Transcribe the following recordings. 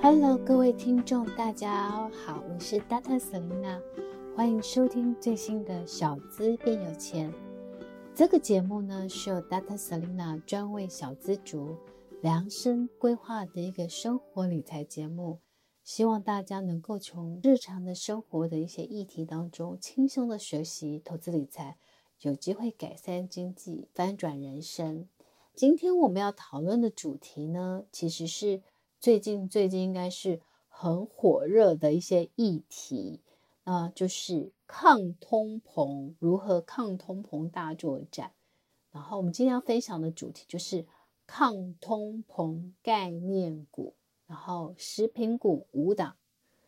Hello，各位听众，大家好，我是 Data Selina，欢迎收听最新的《小资变有钱》这个节目呢，是由 Data Selina 专为小资族量身规划的一个生活理财节目，希望大家能够从日常的生活的一些议题当中轻松的学习投资理财，有机会改善经济，翻转人生。今天我们要讨论的主题呢，其实是。最近最近应该是很火热的一些议题，啊，就是抗通膨，如何抗通膨大作战。然后我们今天要分享的主题就是抗通膨概念股，然后食品股五档，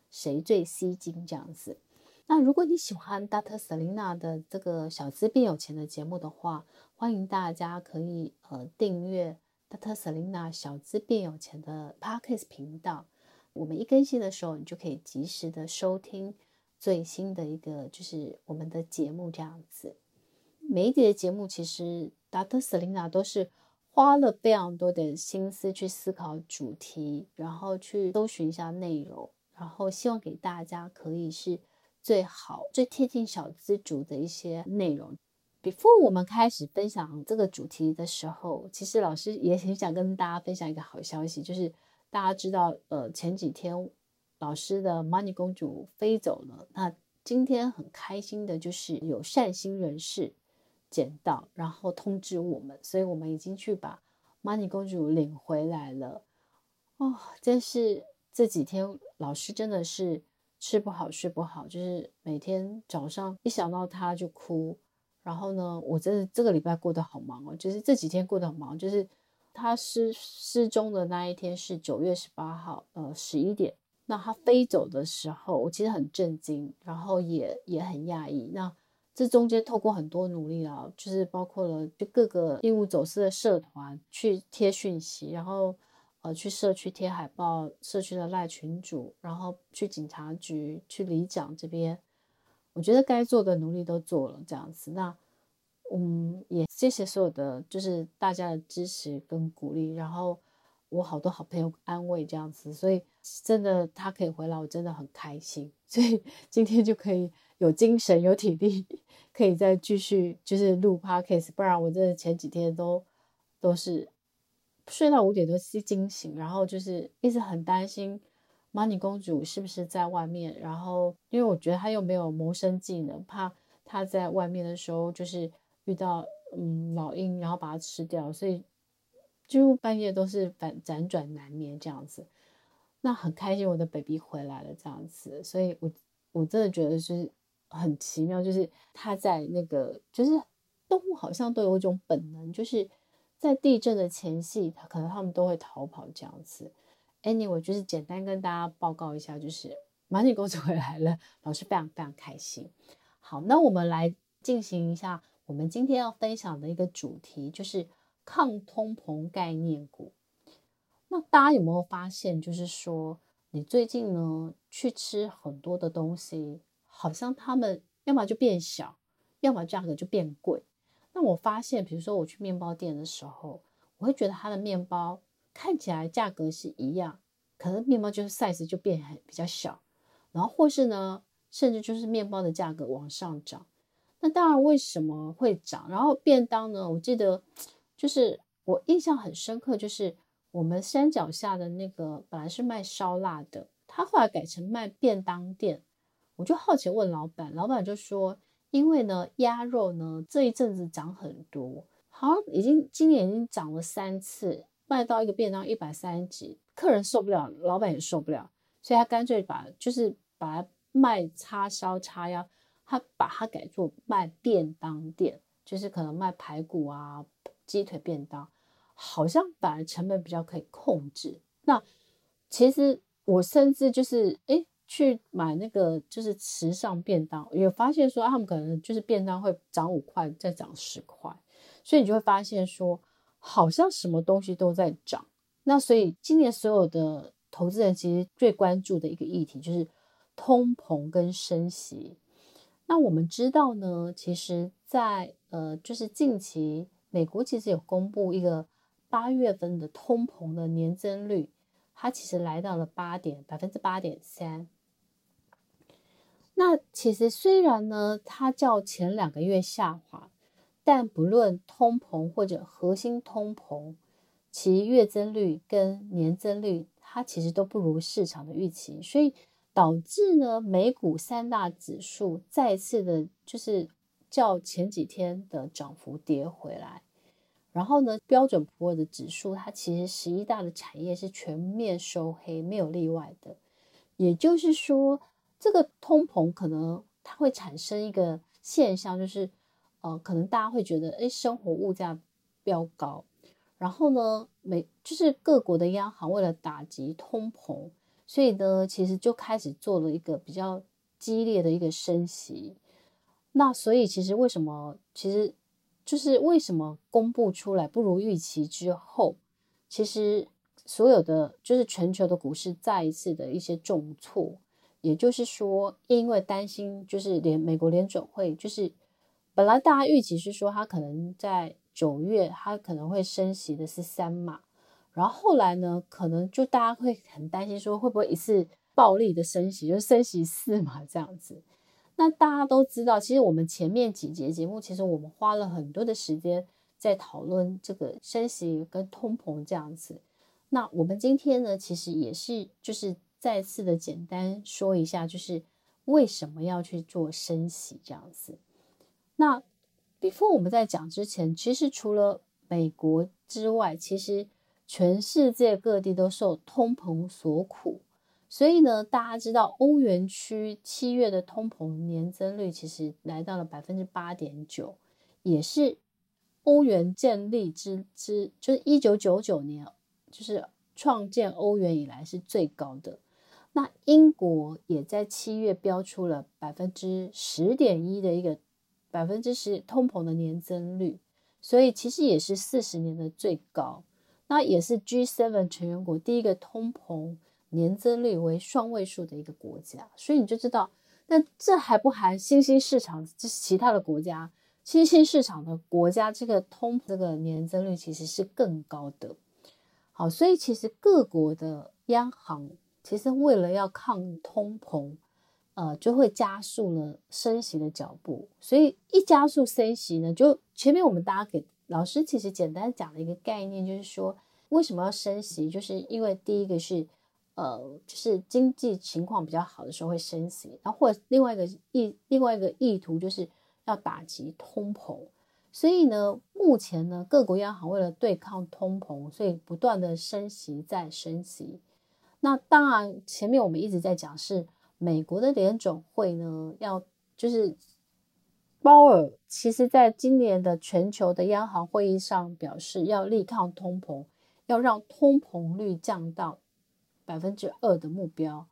谁最吸睛这样子。那如果你喜欢 Dr. Selina 的这个小资变有钱的节目的话，欢迎大家可以呃订阅。Dr. Selena 小资变有钱的 Podcast 频道，我们一更新的时候，你就可以及时的收听最新的一个就是我们的节目这样子。每一集的节目，其实 Dr. Selena 都是花了非常多的心思去思考主题，然后去搜寻一下内容，然后希望给大家可以是最好、最贴近小资族的一些内容。Before 我们开始分享这个主题的时候，其实老师也很想跟大家分享一个好消息，就是大家知道，呃，前几天老师的 Money 公主飞走了。那今天很开心的就是有善心人士捡到，然后通知我们，所以我们已经去把 Money 公主领回来了。哦，真是这几天老师真的是吃不好睡不好，就是每天早上一想到她就哭。然后呢，我真的这个礼拜过得好忙哦，就是这几天过得很忙。就是他失失踪的那一天是九月十八号，呃，十一点。那他飞走的时候，我其实很震惊，然后也也很讶异。那这中间透过很多努力啊，就是包括了就各个义务走私的社团去贴讯息，然后呃去社区贴海报，社区的赖群主，然后去警察局，去里长这边。我觉得该做的努力都做了，这样子，那嗯，也谢谢所有的就是大家的支持跟鼓励，然后我好多好朋友安慰这样子，所以真的他可以回来，我真的很开心，所以今天就可以有精神有体力，可以再继续就是录 podcast，不然我真的前几天都都是睡到五点多是惊醒，然后就是一直很担心。Money 公主是不是在外面？然后，因为我觉得她又没有谋生技能，怕她在外面的时候就是遇到嗯老鹰，然后把它吃掉，所以几乎半夜都是反辗转难眠这样子。那很开心，我的 baby 回来了这样子，所以我我真的觉得是很奇妙，就是她在那个，就是动物好像都有一种本能，就是在地震的前夕，它可能他们都会逃跑这样子。Any，我就是简单跟大家报告一下，就是 Money 公主回来了，老师非常非常开心。好，那我们来进行一下我们今天要分享的一个主题，就是抗通膨概念股。那大家有没有发现，就是说你最近呢去吃很多的东西，好像他们要么就变小，要么价格就变贵。那我发现，比如说我去面包店的时候，我会觉得它的面包。看起来价格是一样，可能面包就是 size 就变很比较小，然后或是呢，甚至就是面包的价格往上涨。那当然为什么会涨？然后便当呢？我记得就是我印象很深刻，就是我们山脚下的那个本来是卖烧腊的，他后来改成卖便当店。我就好奇问老板，老板就说，因为呢鸭肉呢这一阵子涨很多，好像已经今年已经涨了三次。卖到一个便当一百三十几，客人受不了，老板也受不了，所以他干脆把就是把它卖叉烧叉腰，他把它改做卖便当店，就是可能卖排骨啊、鸡腿便当，好像反而成本比较可以控制。那其实我甚至就是诶去买那个就是时尚便当，也发现说他们可能就是便当会涨五块，再涨十块，所以你就会发现说。好像什么东西都在涨，那所以今年所有的投资人其实最关注的一个议题就是通膨跟升息。那我们知道呢，其实在呃，就是近期美国其实有公布一个八月份的通膨的年增率，它其实来到了八点百分之八点三。那其实虽然呢，它较前两个月下滑，但不论通膨或者核心通膨，其月增率跟年增率，它其实都不如市场的预期，所以导致呢，美股三大指数再次的，就是较前几天的涨幅跌回来。然后呢，标准普尔的指数，它其实十一大的产业是全面收黑，没有例外的。也就是说，这个通膨可能它会产生一个现象，就是呃，可能大家会觉得，哎，生活物价飙高。然后呢，每就是各国的央行为了打击通膨，所以呢，其实就开始做了一个比较激烈的一个升息。那所以其实为什么其实？就是为什么公布出来不如预期之后，其实所有的就是全球的股市再一次的一些重挫，也就是说，因为担心就是联美国联准会就是本来大家预期是说它可能在九月它可能会升息的是三码，然后后来呢，可能就大家会很担心说会不会一次暴力的升息，就是升息四码这样子。那大家都知道，其实我们前面几节节目，其实我们花了很多的时间在讨论这个升息跟通膨这样子。那我们今天呢，其实也是就是再次的简单说一下，就是为什么要去做升息这样子。那 before 我们在讲之前，其实除了美国之外，其实全世界各地都受通膨所苦。所以呢，大家知道欧元区七月的通膨年增率其实来到了百分之八点九，也是欧元建立之之，就是一九九九年，就是创建欧元以来是最高的。那英国也在七月标出了百分之十点一的一个百分之十通膨的年增率，所以其实也是四十年的最高。那也是 G7 成员国第一个通膨。年增率为双位数的一个国家，所以你就知道，那这还不含新兴市场，这是其他的国家，新兴市场的国家，这个通这个年增率其实是更高的。好，所以其实各国的央行其实为了要抗通膨，呃，就会加速呢升息的脚步。所以一加速升息呢，就前面我们大家给老师其实简单讲了一个概念，就是说为什么要升息，就是因为第一个是。呃，就是经济情况比较好的时候会升息，然后或者另外一个意另外一个意图就是要打击通膨，所以呢，目前呢，各国央行为了对抗通膨，所以不断的升息再升息。那当然，前面我们一直在讲是美国的联总会呢，要就是鲍尔，其实在今年的全球的央行会议上表示要力抗通膨，要让通膨率降到。百分之二的目标，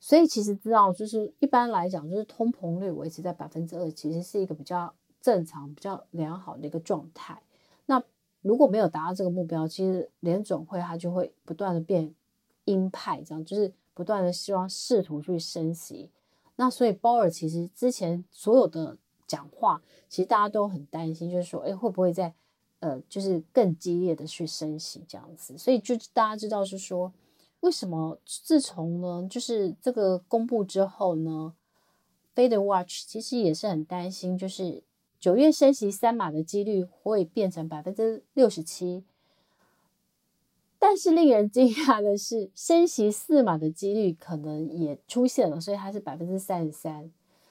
所以其实知道，就是一般来讲，就是通膨率维持在百分之二，其实是一个比较正常、比较良好的一个状态。那如果没有达到这个目标，其实联总会它就会不断的变鹰派，这样就是不断的希望试图去升息。那所以鲍尔其实之前所有的讲话，其实大家都很担心，就是说，哎，会不会在呃，就是更激烈的去升息这样子，所以就大家知道是说，为什么自从呢，就是这个公布之后呢，FedWatch 其实也是很担心，就是九月升息三码的几率会变成百分之六十七，但是令人惊讶的是，升息四码的几率可能也出现了，所以它是百分之三十三。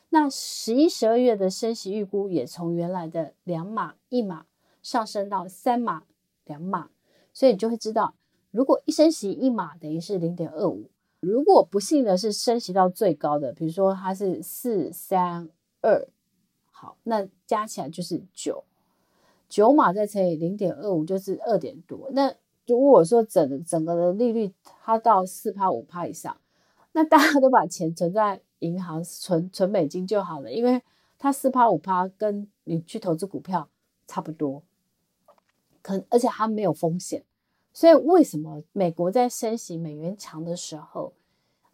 那十一、十二月的升息预估也从原来的两码、一码。上升到三码、两码，所以你就会知道，如果一升息一码等于是零点二五。如果不幸的是升息到最高的，比如说它是四三二，好，那加起来就是九，九码再乘以零点二五就是二点多。那如果说整整个的利率它到四趴五趴以上，那大家都把钱存在银行存存美金就好了，因为它四趴五趴跟你去投资股票差不多。可而且它没有风险，所以为什么美国在升息、美元强的时候，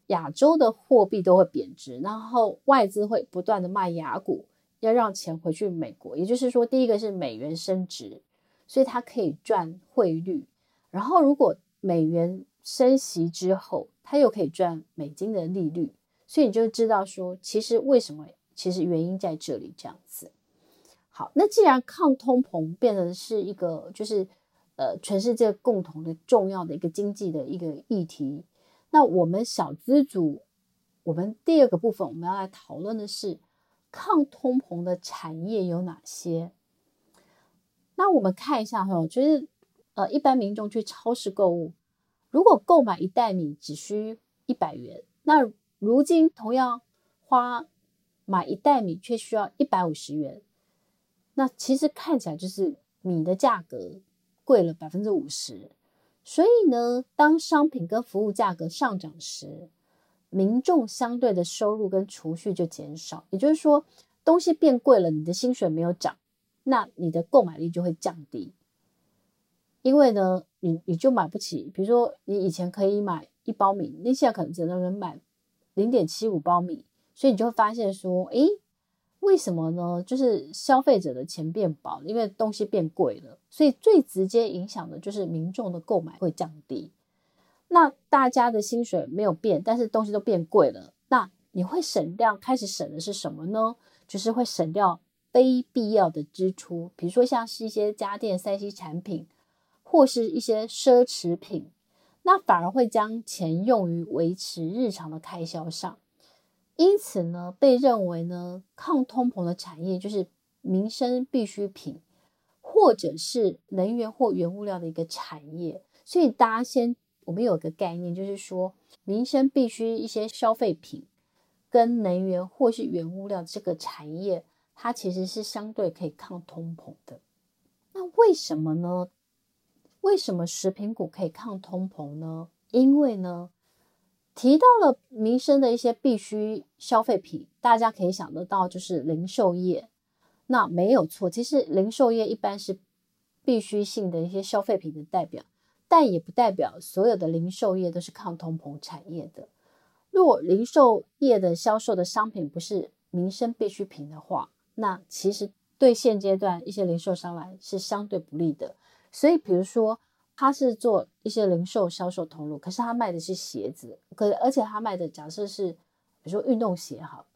亚洲的货币都会贬值，然后外资会不断的卖雅股，要让钱回去美国。也就是说，第一个是美元升值，所以它可以赚汇率。然后如果美元升息之后，它又可以赚美金的利率，所以你就知道说，其实为什么，其实原因在这里这样子。好，那既然抗通膨变成是一个，就是呃，全世界共同的重要的一个经济的一个议题，那我们小资族，我们第二个部分我们要来讨论的是抗通膨的产业有哪些？那我们看一下哈，就是呃，一般民众去超市购物，如果购买一袋米只需一百元，那如今同样花买一袋米却需要一百五十元。那其实看起来就是米的价格贵了百分之五十，所以呢，当商品跟服务价格上涨时，民众相对的收入跟储蓄就减少。也就是说，东西变贵了，你的薪水没有涨，那你的购买力就会降低。因为呢，你你就买不起，比如说你以前可以买一包米，那现在可能只能能买零点七五包米，所以你就会发现说，诶。为什么呢？就是消费者的钱变薄，因为东西变贵了，所以最直接影响的就是民众的购买会降低。那大家的薪水没有变，但是东西都变贵了，那你会省掉，开始省的是什么呢？就是会省掉非必要的支出，比如说像是一些家电、三 C 产品，或是一些奢侈品，那反而会将钱用于维持日常的开销上。因此呢，被认为呢，抗通膨的产业就是民生必需品，或者是能源或原物料的一个产业。所以大家先，我们有个概念，就是说民生必须一些消费品跟能源或是原物料这个产业，它其实是相对可以抗通膨的。那为什么呢？为什么食品股可以抗通膨呢？因为呢，提到了民生的一些必需消费品，大家可以想得到，就是零售业。那没有错，其实零售业一般是必需性的一些消费品的代表，但也不代表所有的零售业都是抗通膨产业的。若零售业的销售的商品不是民生必需品的话，那其实对现阶段一些零售商来是相对不利的。所以，比如说。他是做一些零售销售通路，可是他卖的是鞋子，可而且他卖的假设是，比如说运动鞋好，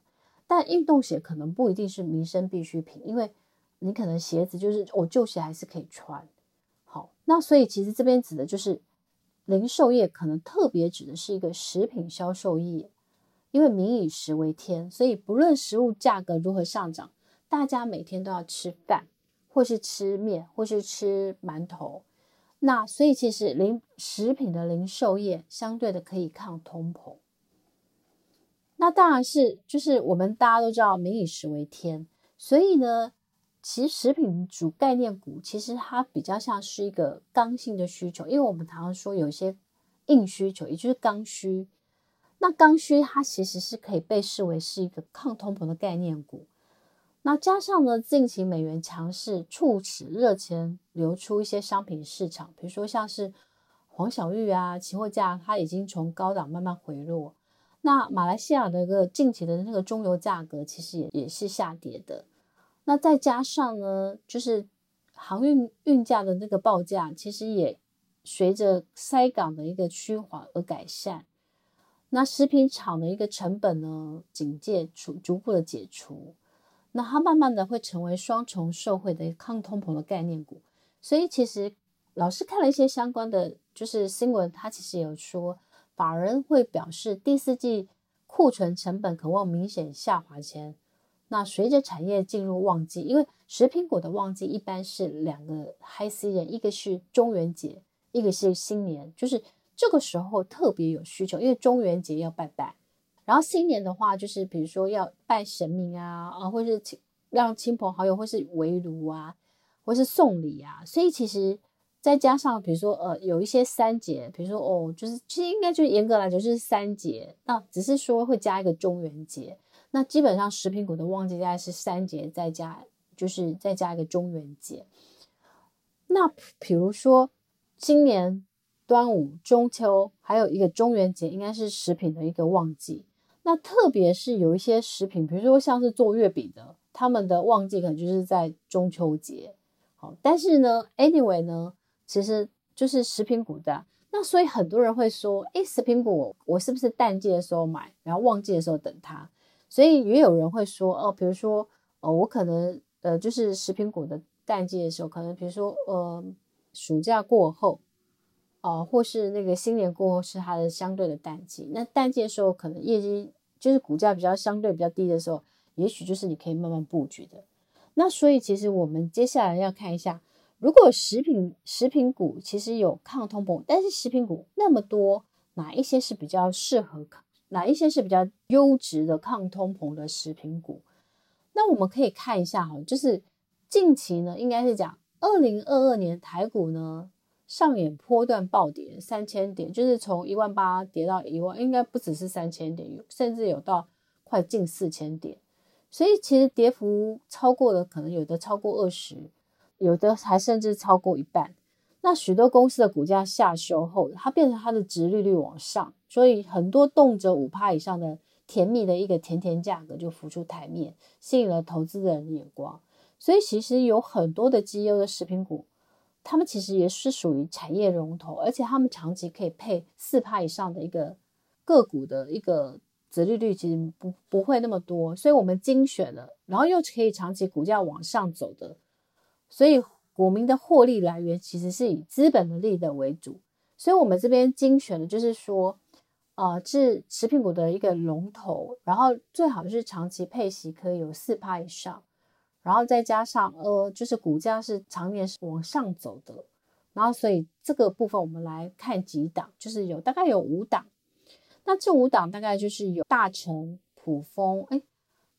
但运动鞋可能不一定是民生必需品，因为你可能鞋子就是我旧鞋还是可以穿，好，那所以其实这边指的就是零售业，可能特别指的是一个食品销售业，因为民以食为天，所以不论食物价格如何上涨，大家每天都要吃饭，或是吃面，或是吃馒头。那所以其实零食品的零售业相对的可以抗通膨。那当然是就是我们大家都知道民以食为天，所以呢，其实食品主概念股其实它比较像是一个刚性的需求，因为我们常常说有些硬需求，也就是刚需。那刚需它其实是可以被视为是一个抗通膨的概念股。那加上呢，近期美元强势，促使热钱流出一些商品市场，比如说像是黄小玉啊，期货价它已经从高档慢慢回落。那马来西亚的一个近期的那个中油价格其实也也是下跌的。那再加上呢，就是航运运价的那个报价，其实也随着塞港的一个趋缓而改善。那食品厂的一个成本呢，警戒逐逐步的解除。那它慢慢的会成为双重受惠的抗通膨的概念股，所以其实老师看了一些相关的就是新闻，它其实有说法人会表示第四季库存成本可望明显下滑前，那随着产业进入旺季，因为食品股的旺季一般是两个 high season，一个是中元节，一个是新年，就是这个时候特别有需求，因为中元节要拜拜。然后新年的话，就是比如说要拜神明啊，啊，或是亲让亲朋好友，或是围炉啊，或是送礼啊。所以其实再加上，比如说呃，有一些三节，比如说哦，就是其实应该就严格来讲就是三节，那只是说会加一个中元节。那基本上食品股的旺季大概是三节再加，就是再加一个中元节。那比如说今年端午、中秋，还有一个中元节，应该是食品的一个旺季。那特别是有一些食品，比如说像是做月饼的，他们的旺季可能就是在中秋节。好，但是呢，anyway 呢，其实就是食品股的。那所以很多人会说，诶，食品股我是不是淡季的时候买，然后旺季的时候等它？所以也有人会说，哦，比如说，哦，我可能呃，就是食品股的淡季的时候，可能比如说，呃，暑假过后，哦、或是那个新年过后是它的相对的淡季。那淡季的时候，可能业绩就是股价比较相对比较低的时候，也许就是你可以慢慢布局的。那所以其实我们接下来要看一下，如果食品食品股其实有抗通膨，但是食品股那么多，哪一些是比较适合抗？哪一些是比较优质的抗通膨的食品股？那我们可以看一下哈，就是近期呢，应该是讲二零二二年台股呢上演波段暴跌三千点，就是从一万八跌到一万，应该不只是三千点，甚至有到快近四千点，所以其实跌幅超过了，可能有的超过二十，有的还甚至超过一半。那许多公司的股价下修后，它变成它的值利率往上，所以很多动辄五趴以上的甜蜜的一个甜甜价格就浮出台面，吸引了投资人的眼光。所以其实有很多的绩优的食品股，他们其实也是属于产业龙头，而且他们长期可以配四趴以上的一个个股的一个折利率，其实不不会那么多。所以我们精选了，然后又可以长期股价往上走的，所以。股民的获利来源其实是以资本的利得为主，所以我们这边精选的就是说，呃，是食品股的一个龙头，然后最好是长期配息可以有四趴以上，然后再加上呃，就是股价是常年是往上走的，然后所以这个部分我们来看几档，就是有大概有五档，那这五档大概就是有大成、卜蜂，哎，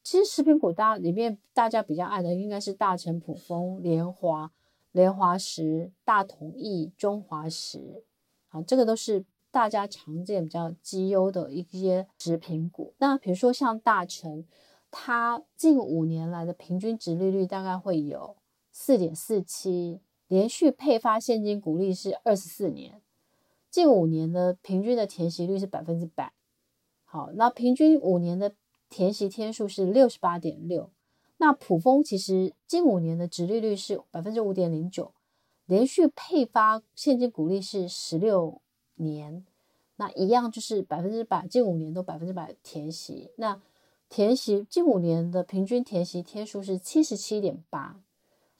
其实食品股大里面大家比较爱的应该是大成、卜蜂、联华。联华石、大同益、中华石，啊，这个都是大家常见比较绩优的一些食品股。那比如说像大成，它近五年来的平均值利率大概会有四点四七，连续配发现金股利是二十四年，近五年的平均的填息率是百分之百。好，那平均五年的填息天数是六十八点六。那卜蜂其实近五年的值利率是百分之五点零九，连续配发现金股利是十六年，那一样就是百分之百，近五年都百分之百填息。那填息近五年的平均填息天数是七十七点八。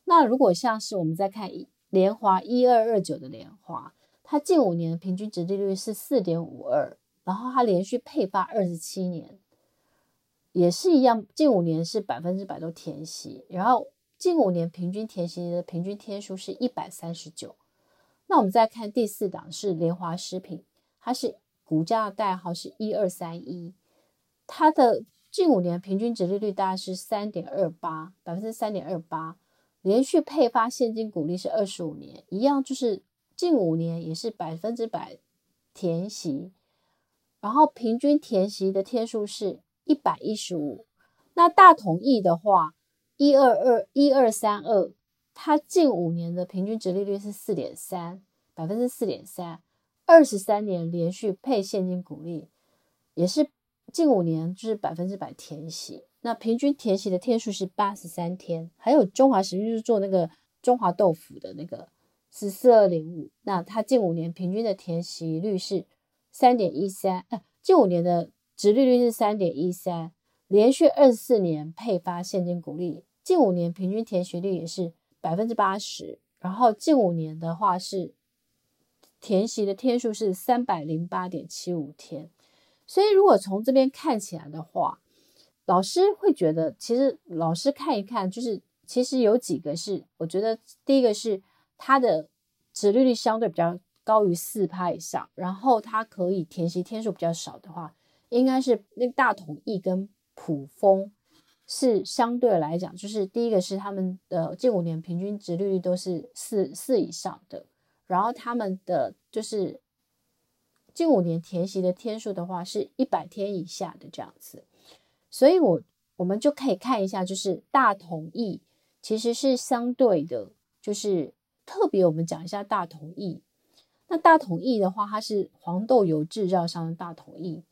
那如果像是我们再看联华一二二九的联华，它近五年的平均殖利率是四点五二，然后它连续配发二十七年。也是一样，近五年是百分之百都填息，然后近五年平均填息的平均天数是一百三十九。那我们再看第四档是联华食品，它是股价代号是一二三一，它的近五年平均值利率大概是三点二八，百分之三点二八，连续配发现金股利是二十五年，一样就是近五年也是百分之百填息，然后平均填息的天数是。一百一十五，那大统益的话，一二二一二三二，它近五年的平均值利率是四点三，百分之四点三，二十三年连续配现金股利，也是近五年就是百分之百填息，那平均填息的天数是八十三天。还有中华食品就是做那个中华豆腐的那个是四二零五，那它近五年平均的填息率是三点一三，呃，近五年的。殖利率是三点一三，连续二十四年配发现金股利，近五年平均填息率也是百分之八十。然后近五年的话是填息的天数是三百零八点七五天。所以如果从这边看起来的话，老师会觉得，其实老师看一看，就是其实有几个是，我觉得第一个是它的殖利率相对比较高于四趴以上，然后它可以填息天数比较少的话。应该是那大统一跟普丰是相对来讲，就是第一个是他们的近五年平均殖利率都是四四以上的，然后他们的就是近五年填息的天数的话是一百天以下的这样子，所以我我们就可以看一下，就是大统益其实是相对的，就是特别我们讲一下大统益。那大统益的话，它是黄豆油制造商的大统益。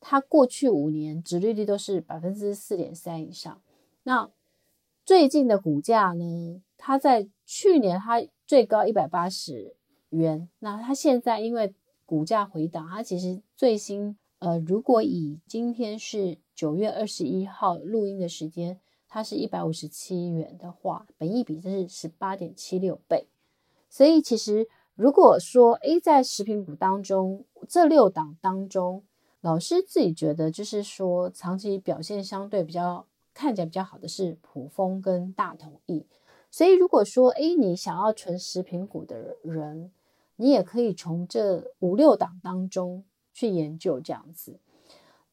它过去五年殖利率都是百分之四点三以上。那最近的股价呢？它在去年它最高一百八十元，那它现在因为股价回档，它其实最新呃，如果以今天是九月二十一号录音的时间，它是一百五十七元的话，本益比是十八点七六倍。所以其实如果说 A 在食品股当中这六档当中，老师自己觉得就是说长期表现相对比较看起来比较好的是普丰跟大同益。所以如果说诶你想要纯食品股的人，你也可以从这五六档当中去研究这样子。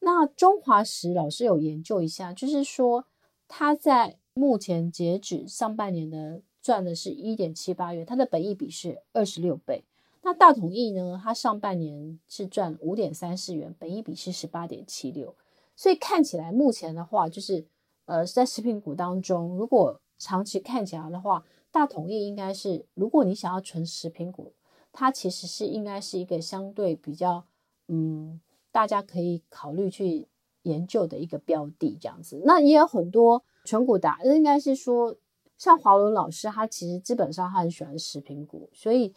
那中华石老师有研究一下，就是说它在目前截止上半年的赚的是一点七八元，它的本益比是二十六倍。那大统益呢，它上半年是赚五点三四元，本益比是十八点七六。所以看起来目前的话，就是呃在食品股当中，如果长期看起来的话，大统益应该是，如果你想要存食品股。它其实是应该是一个相对比较，嗯，大家可以考虑去研究的一个标的这样子。那也有很多纯股达，应该是说，像华伦老师，他其实基本上他很喜欢食品股，所以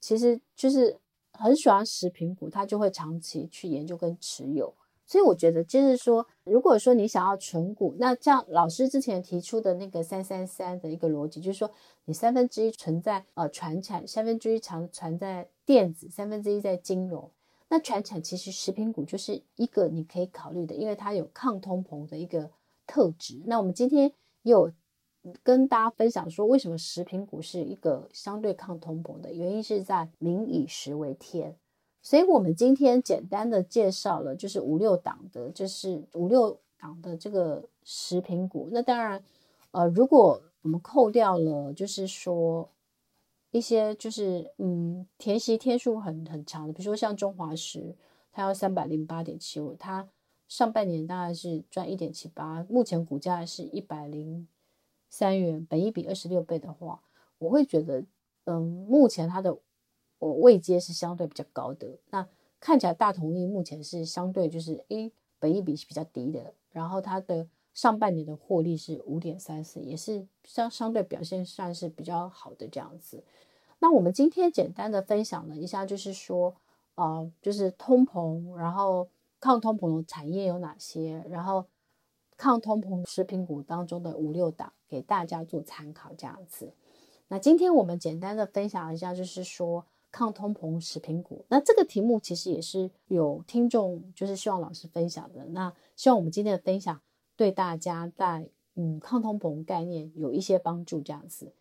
其实就是很喜欢食品股，他就会长期去研究跟持有。所以我觉得就是说，如果说你想要存股，那像老师之前提出的那个三三三的一个逻辑，就是说你三分之一存在呃传产，三分之一长存在电子，三分之一在金融。那传产其实食品股就是一个你可以考虑的，因为它有抗通膨的一个特质。那我们今天又跟大家分享说，为什么食品股是一个相对抗通膨的原因，是在民以食为天。所以我们今天简单的介绍了，就是五六档的，就是五六档的这个食品股。那当然，呃，如果我们扣掉了，就是说一些就是嗯填息天数很很长的，比如说像中华食，它要三百零八点七五，它上半年大概是赚一点七八，目前股价是一百零三元，本一比二十六倍的话，我会觉得，嗯，目前它的。我位阶是相对比较高的，那看起来大同益目前是相对就是诶，本益比是比较低的，然后它的上半年的获利是五点三四，也是相相对表现算是比较好的这样子。那我们今天简单的分享了一下，就是说，呃，就是通膨，然后抗通膨的产业有哪些，然后抗通膨食品股当中的五六档，给大家做参考这样子。那今天我们简单的分享一下，就是说。抗通膨食品股，那这个题目其实也是有听众就是希望老师分享的。那希望我们今天的分享对大家在嗯抗通膨概念有一些帮助。这样子，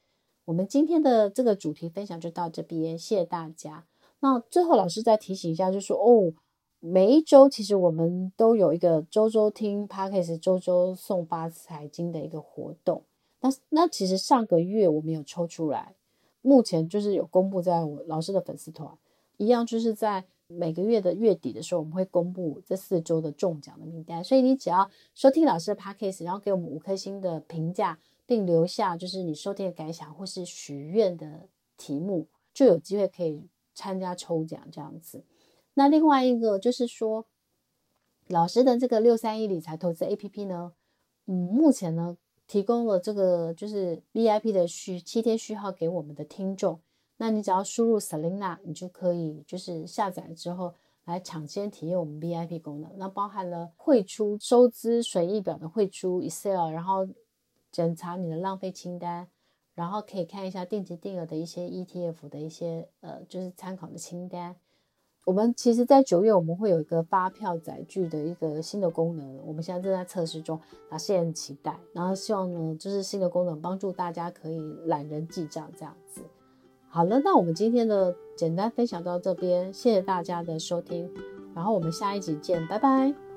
我们今天的这个主题分享就到这边，谢谢大家。那最后老师再提醒一下，就是哦，每一周其实我们都有一个周周听 Podcast，周周送发财经的一个活动。那那其实上个月我们有抽出来。目前就是有公布在我老师的粉丝团，一样就是在每个月的月底的时候，我们会公布这四周的中奖的名单。所以你只要收听老师的 podcast，然后给我们五颗星的评价，并留下就是你收听的感想或是许愿的题目，就有机会可以参加抽奖这样子。那另外一个就是说，老师的这个六三一理财投资 APP 呢，嗯，目前呢。提供了这个就是 VIP 的序七天序号给我们的听众，那你只要输入 Selina，你就可以就是下载之后来抢先体验我们 VIP 功能。那包含了汇出收支损益表的汇出 Excel，然后检查你的浪费清单，然后可以看一下定期定额的一些 ETF 的一些呃就是参考的清单。我们其实，在九月我们会有一个发票载具的一个新的功能，我们现在正在测试中，啊，现很期待。然后希望呢，就是新的功能帮助大家可以懒人记账这样子。好了，那我们今天的简单分享到这边，谢谢大家的收听，然后我们下一集见，拜拜。